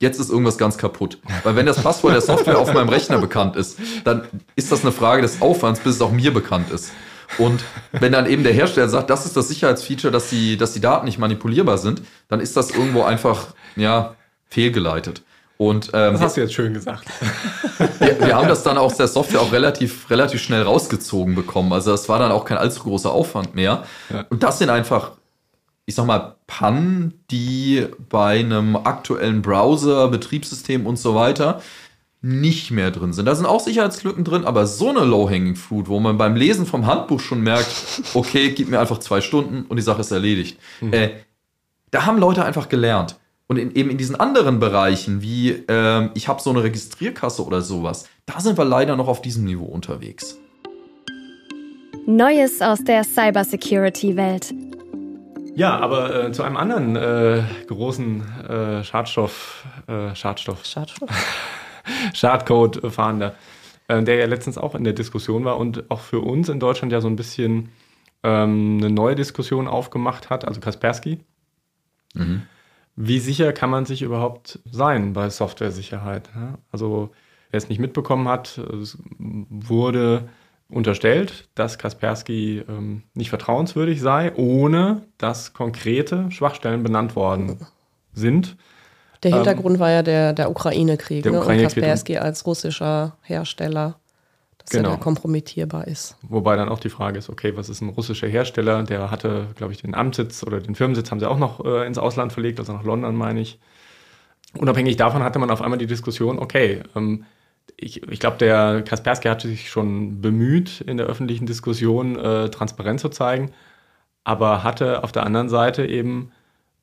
jetzt ist irgendwas ganz kaputt. Weil wenn das Passwort der Software auf meinem Rechner bekannt ist, dann ist das eine Frage des Aufwands, bis es auch mir bekannt ist. Und wenn dann eben der Hersteller sagt, das ist das Sicherheitsfeature, dass die, dass die Daten nicht manipulierbar sind, dann ist das irgendwo einfach, ja, fehlgeleitet. Und,
ähm, das hast du jetzt schön gesagt.
Wir, wir, haben das dann aus der Software auch relativ, relativ schnell rausgezogen bekommen. Also das war dann auch kein allzu großer Aufwand mehr. Ja. Und das sind einfach, ich sag mal, Pannen, die bei einem aktuellen Browser, Betriebssystem und so weiter nicht mehr drin sind. Da sind auch Sicherheitslücken drin, aber so eine Low-Hanging Fruit, wo man beim Lesen vom Handbuch schon merkt, okay, gib mir einfach zwei Stunden und die Sache ist erledigt. Mhm. Äh, da haben Leute einfach gelernt. Und in, eben in diesen anderen Bereichen, wie äh, ich habe so eine Registrierkasse oder sowas, da sind wir leider noch auf diesem Niveau unterwegs.
Neues aus der Cybersecurity-Welt.
Ja, aber äh, zu einem anderen äh, großen äh, Schadstoff, äh, Schadstoff, Schadstoff? Schadcode-Fahnder, äh, der ja letztens auch in der Diskussion war und auch für uns in Deutschland ja so ein bisschen ähm, eine neue Diskussion aufgemacht hat, also Kaspersky. Mhm. Wie sicher kann man sich überhaupt sein bei Software-Sicherheit? Also, wer es nicht mitbekommen hat, es wurde unterstellt, dass Kaspersky ähm, nicht vertrauenswürdig sei, ohne dass konkrete Schwachstellen benannt worden sind.
Der Hintergrund ähm, war ja der, der Ukraine-Krieg ne? Ukraine und Kaspersky als russischer Hersteller dass genau. er kompromittierbar ist.
Wobei dann auch die Frage ist, okay, was ist ein russischer Hersteller? Der hatte, glaube ich, den Amtssitz oder den Firmensitz haben sie auch noch äh, ins Ausland verlegt, also nach London, meine ich. Unabhängig davon hatte man auf einmal die Diskussion, okay, ähm, ich, ich glaube, der Kaspersky hat sich schon bemüht, in der öffentlichen Diskussion äh, transparent zu zeigen, aber hatte auf der anderen Seite eben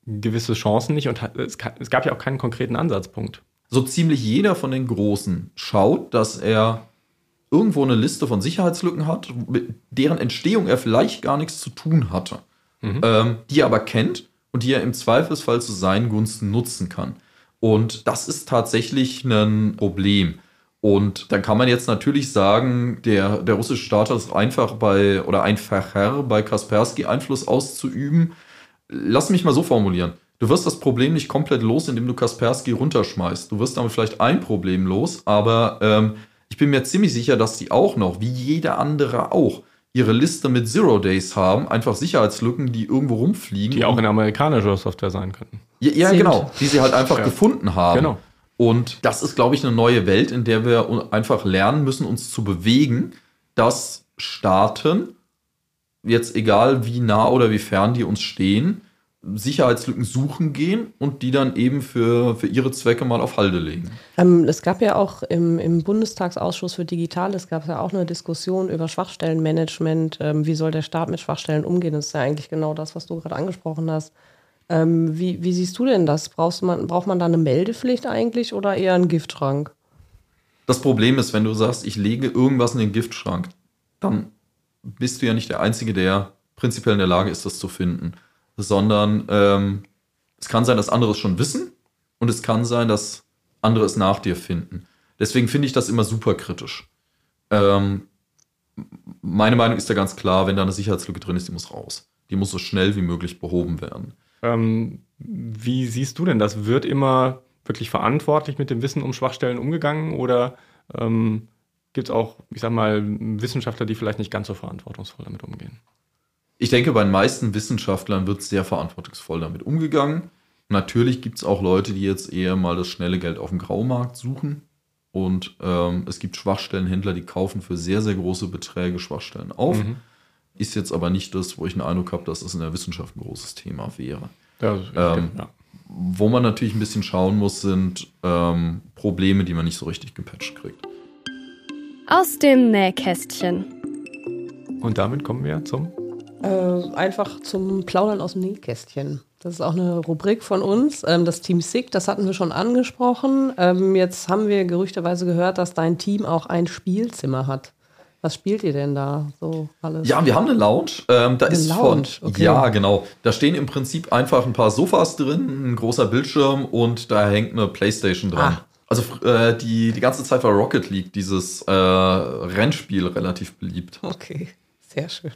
gewisse Chancen nicht und hat, es, es gab ja auch keinen konkreten Ansatzpunkt.
So ziemlich jeder von den Großen schaut, dass er irgendwo eine Liste von Sicherheitslücken hat, mit deren Entstehung er vielleicht gar nichts zu tun hatte, mhm. ähm, die er aber kennt und die er im Zweifelsfall zu seinen Gunsten nutzen kann. Und das ist tatsächlich ein Problem. Und dann kann man jetzt natürlich sagen, der, der russische Staat ist einfach bei oder einfacher bei Kaspersky Einfluss auszuüben. Lass mich mal so formulieren. Du wirst das Problem nicht komplett los, indem du Kaspersky runterschmeißt. Du wirst damit vielleicht ein Problem los, aber ähm, ich bin mir ziemlich sicher, dass die auch noch, wie jeder andere auch, ihre Liste mit Zero Days haben, einfach Sicherheitslücken, die irgendwo rumfliegen.
Die auch in amerikanischer Software sein könnten.
Ja, ja genau, die sie halt einfach ja. gefunden haben. Genau. Und das ist, glaube ich, eine neue Welt, in der wir einfach lernen müssen, uns zu bewegen, dass Staaten, jetzt egal wie nah oder wie fern die uns stehen, Sicherheitslücken suchen gehen und die dann eben für, für ihre Zwecke mal auf Halde legen.
Ähm, es gab ja auch im, im Bundestagsausschuss für Digitales gab es ja auch eine Diskussion über Schwachstellenmanagement. Ähm, wie soll der Staat mit Schwachstellen umgehen? Das ist ja eigentlich genau das, was du gerade angesprochen hast. Ähm, wie, wie, siehst du denn das? Brauchst man, braucht man da eine Meldepflicht eigentlich oder eher einen Giftschrank?
Das Problem ist, wenn du sagst, ich lege irgendwas in den Giftschrank, dann bist du ja nicht der Einzige, der prinzipiell in der Lage ist, das zu finden sondern ähm, es kann sein, dass andere es schon wissen und es kann sein, dass andere es nach dir finden. Deswegen finde ich das immer super kritisch. Ähm, meine Meinung ist ja ganz klar, wenn da eine Sicherheitslücke drin ist, die muss raus. Die muss so schnell wie möglich behoben werden.
Ähm, wie siehst du denn das? Wird immer wirklich verantwortlich mit dem Wissen um Schwachstellen umgegangen oder ähm, gibt es auch, ich sag mal, Wissenschaftler, die vielleicht nicht ganz so verantwortungsvoll damit umgehen?
Ich denke, bei den meisten Wissenschaftlern wird sehr verantwortungsvoll damit umgegangen. Natürlich gibt es auch Leute, die jetzt eher mal das schnelle Geld auf dem Graumarkt suchen. Und ähm, es gibt Schwachstellenhändler, die kaufen für sehr, sehr große Beträge Schwachstellen auf. Mhm. Ist jetzt aber nicht das, wo ich den Eindruck habe, dass es in der Wissenschaft ein großes Thema wäre. Ja, ähm, ja. Wo man natürlich ein bisschen schauen muss, sind ähm, Probleme, die man nicht so richtig gepatcht kriegt.
Aus dem Nähkästchen.
Und damit kommen wir zum?
Äh, einfach zum Plaudern aus dem Nähkästchen. Das ist auch eine Rubrik von uns. Ähm, das Team SIG, das hatten wir schon angesprochen. Ähm, jetzt haben wir gerüchteweise gehört, dass dein Team auch ein Spielzimmer hat. Was spielt ihr denn da so alles?
Ja, wir haben eine Lounge. Ähm, da eine ist Lounge, von, okay. Ja, genau. Da stehen im Prinzip einfach ein paar Sofas drin, ein großer Bildschirm und da hängt eine Playstation dran. Ah. Also äh, die, die ganze Zeit war Rocket League, dieses äh, Rennspiel, relativ beliebt.
Okay, sehr schön.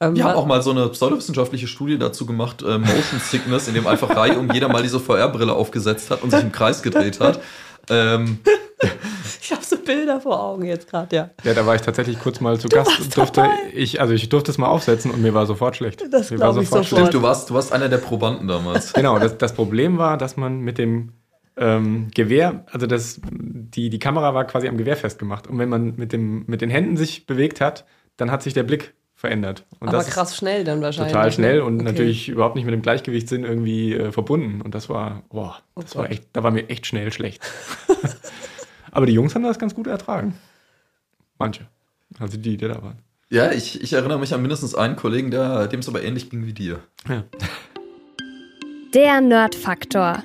Ähm, wir haben auch mal so eine pseudowissenschaftliche Studie dazu gemacht, äh, Motion Sickness, in dem einfach Reihe um jeder mal diese VR-Brille aufgesetzt hat und sich im Kreis gedreht hat. Ähm,
ich habe so Bilder vor Augen jetzt gerade, ja.
Ja, da war ich tatsächlich kurz mal zu du Gast. Durfte ich, also ich durfte es mal aufsetzen und mir war sofort schlecht.
Das glaube ich sofort.
Stimmt, du warst, du warst einer der Probanden damals.
Genau, das, das Problem war, dass man mit dem ähm, Gewehr, also das, die, die Kamera war quasi am Gewehr festgemacht. Und wenn man mit, dem, mit den Händen sich bewegt hat, dann hat sich der Blick verändert. Und
Aber krass schnell dann wahrscheinlich.
Total schnell und okay. natürlich überhaupt nicht mit dem Gleichgewichtssinn irgendwie äh, verbunden. Und das war, boah, das oh war echt, da war mir echt schnell schlecht. Aber die Jungs haben das ganz gut ertragen. Manche. Also die, die da waren.
Ja, ich, ich erinnere mich an mindestens einen Kollegen, der, dem es aber ähnlich ging wie dir. Ja.
Der Nerdfaktor.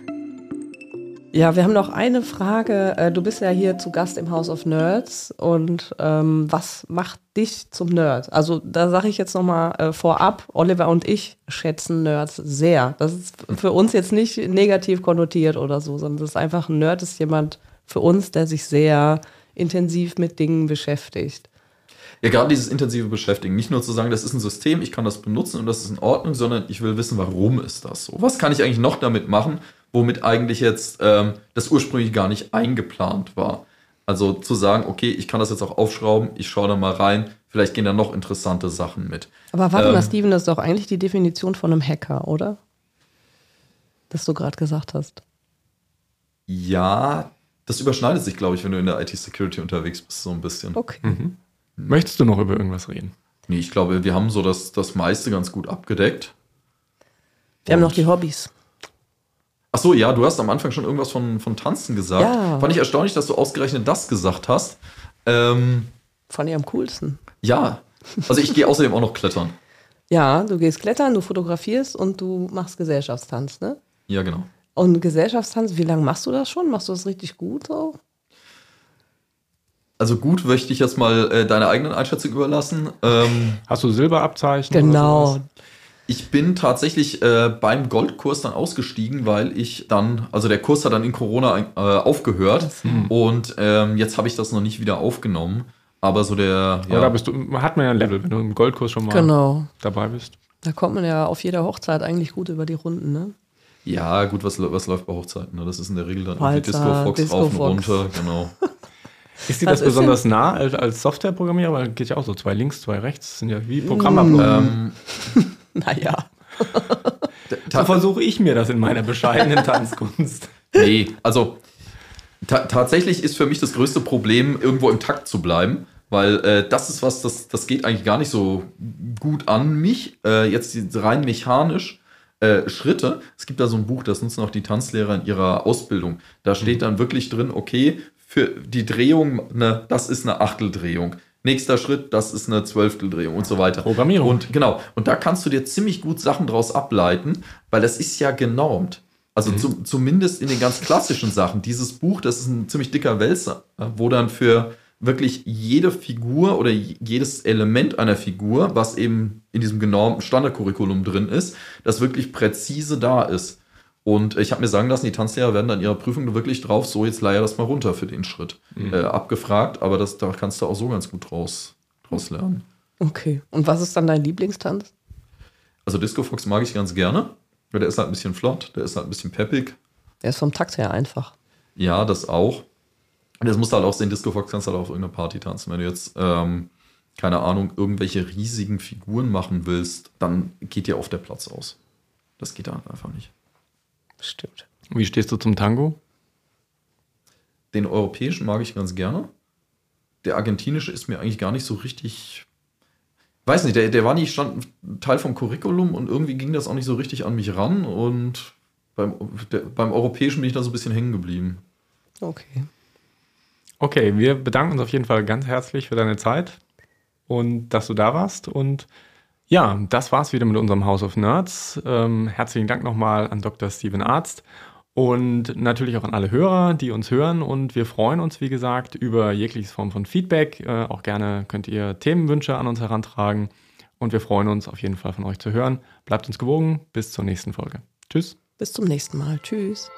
Ja, wir haben noch eine Frage. Äh, du bist ja hier zu Gast im House of Nerds und ähm, was macht dich zum Nerd? Also da sage ich jetzt nochmal äh, vorab, Oliver und ich schätzen Nerds sehr. Das ist für uns jetzt nicht negativ konnotiert oder so, sondern das ist einfach ein Nerd ist jemand für uns, der sich sehr intensiv mit Dingen beschäftigt.
Ja, gerade dieses intensive Beschäftigen. Nicht nur zu sagen, das ist ein System, ich kann das benutzen und das ist in Ordnung, sondern ich will wissen, warum ist das so? Was kann ich eigentlich noch damit machen, womit eigentlich jetzt ähm, das ursprünglich gar nicht eingeplant war? Also zu sagen, okay, ich kann das jetzt auch aufschrauben, ich schaue da mal rein, vielleicht gehen da noch interessante Sachen mit.
Aber warte ähm, mal, Steven, das ist doch eigentlich die Definition von einem Hacker, oder? Das du gerade gesagt hast.
Ja, das überschneidet sich, glaube ich, wenn du in der IT-Security unterwegs bist, so ein bisschen.
Okay. Mhm. Möchtest du noch über irgendwas reden?
Nee, ich glaube, wir haben so das, das meiste ganz gut abgedeckt.
Wir Und haben noch die Hobbys.
Ach so, ja, du hast am Anfang schon irgendwas von, von Tanzen gesagt. Ja. Fand ich erstaunlich, dass du ausgerechnet das gesagt hast. Ähm,
Fand ich am coolsten.
Ja, also ich gehe außerdem auch noch klettern.
Ja, du gehst klettern, du fotografierst und du machst Gesellschaftstanz, ne?
Ja, genau.
Und Gesellschaftstanz, wie lange machst du das schon? Machst du das richtig gut so?
Also gut möchte ich jetzt mal äh, deine eigenen Einschätzung überlassen. Ähm,
Hast du Silberabzeichen?
Genau.
Ich bin tatsächlich äh, beim Goldkurs dann ausgestiegen, weil ich dann, also der Kurs hat dann in Corona äh, aufgehört mhm. und ähm, jetzt habe ich das noch nicht wieder aufgenommen. Aber so der.
Ja. Aber da bist du, hat man ja ein Level, wenn du im Goldkurs schon mal genau. dabei bist.
Da kommt man ja auf jeder Hochzeit eigentlich gut über die Runden, ne?
Ja, gut, was, was läuft bei Hochzeiten? Ne? Das ist in der Regel dann irgendwie Disco Fox Disco rauf und runter, genau.
Ist dir das, das besonders nah als, als Softwareprogrammierer? Weil geht ja auch so zwei links, zwei rechts, sind ja wie Programmabläufe. Ähm,
naja.
so versuche ich mir das in meiner bescheidenen Tanzkunst.
Nee, also ta tatsächlich ist für mich das größte Problem, irgendwo im Takt zu bleiben. Weil äh, das ist was, das, das geht eigentlich gar nicht so gut an mich. Äh, jetzt rein mechanisch. Äh, Schritte. Es gibt da so ein Buch, das nutzen auch die Tanzlehrer in ihrer Ausbildung. Da steht dann wirklich drin, okay, für die Drehung, ne, das ist eine Achteldrehung. Nächster Schritt, das ist eine Zwölfteldrehung und so weiter.
Programmierung.
Und genau, und da kannst du dir ziemlich gut Sachen draus ableiten, weil das ist ja genormt. Also mhm. zu, zumindest in den ganz klassischen Sachen. Dieses Buch, das ist ein ziemlich dicker Wälzer, wo dann für wirklich jede Figur oder jedes Element einer Figur, was eben in diesem genormten Standardcurriculum drin ist, das wirklich präzise da ist. Und ich habe mir sagen lassen, die Tanzlehrer werden dann ihrer Prüfung wirklich drauf, so jetzt leier das mal runter für den Schritt. Mhm. Äh, abgefragt, aber das, da kannst du auch so ganz gut draus, draus lernen.
Okay. Und was ist dann dein Lieblingstanz?
Also Disco Fox mag ich ganz gerne, weil der ist halt ein bisschen flott, der ist halt ein bisschen peppig.
Der ist vom Takt her einfach.
Ja, das auch. Und das musst du halt auch sehen, Disco Fox kannst du halt auch auf irgendeiner Party tanzen. Wenn du jetzt, ähm, keine Ahnung, irgendwelche riesigen Figuren machen willst, dann geht dir oft der Platz aus. Das geht da einfach nicht.
Stimmt.
Wie stehst du zum Tango?
Den europäischen mag ich ganz gerne. Der argentinische ist mir eigentlich gar nicht so richtig. Weiß nicht, der, der war nicht stand, Teil vom Curriculum und irgendwie ging das auch nicht so richtig an mich ran. Und beim, der, beim europäischen bin ich da so ein bisschen hängen geblieben.
Okay.
Okay, wir bedanken uns auf jeden Fall ganz herzlich für deine Zeit und dass du da warst. Und ja, das war's wieder mit unserem House of Nerds. Ähm, herzlichen Dank nochmal an Dr. Steven Arzt und natürlich auch an alle Hörer, die uns hören. Und wir freuen uns, wie gesagt, über jegliches Form von Feedback. Äh, auch gerne könnt ihr Themenwünsche an uns herantragen. Und wir freuen uns auf jeden Fall von euch zu hören. Bleibt uns gewogen. Bis zur nächsten Folge. Tschüss.
Bis zum nächsten Mal. Tschüss.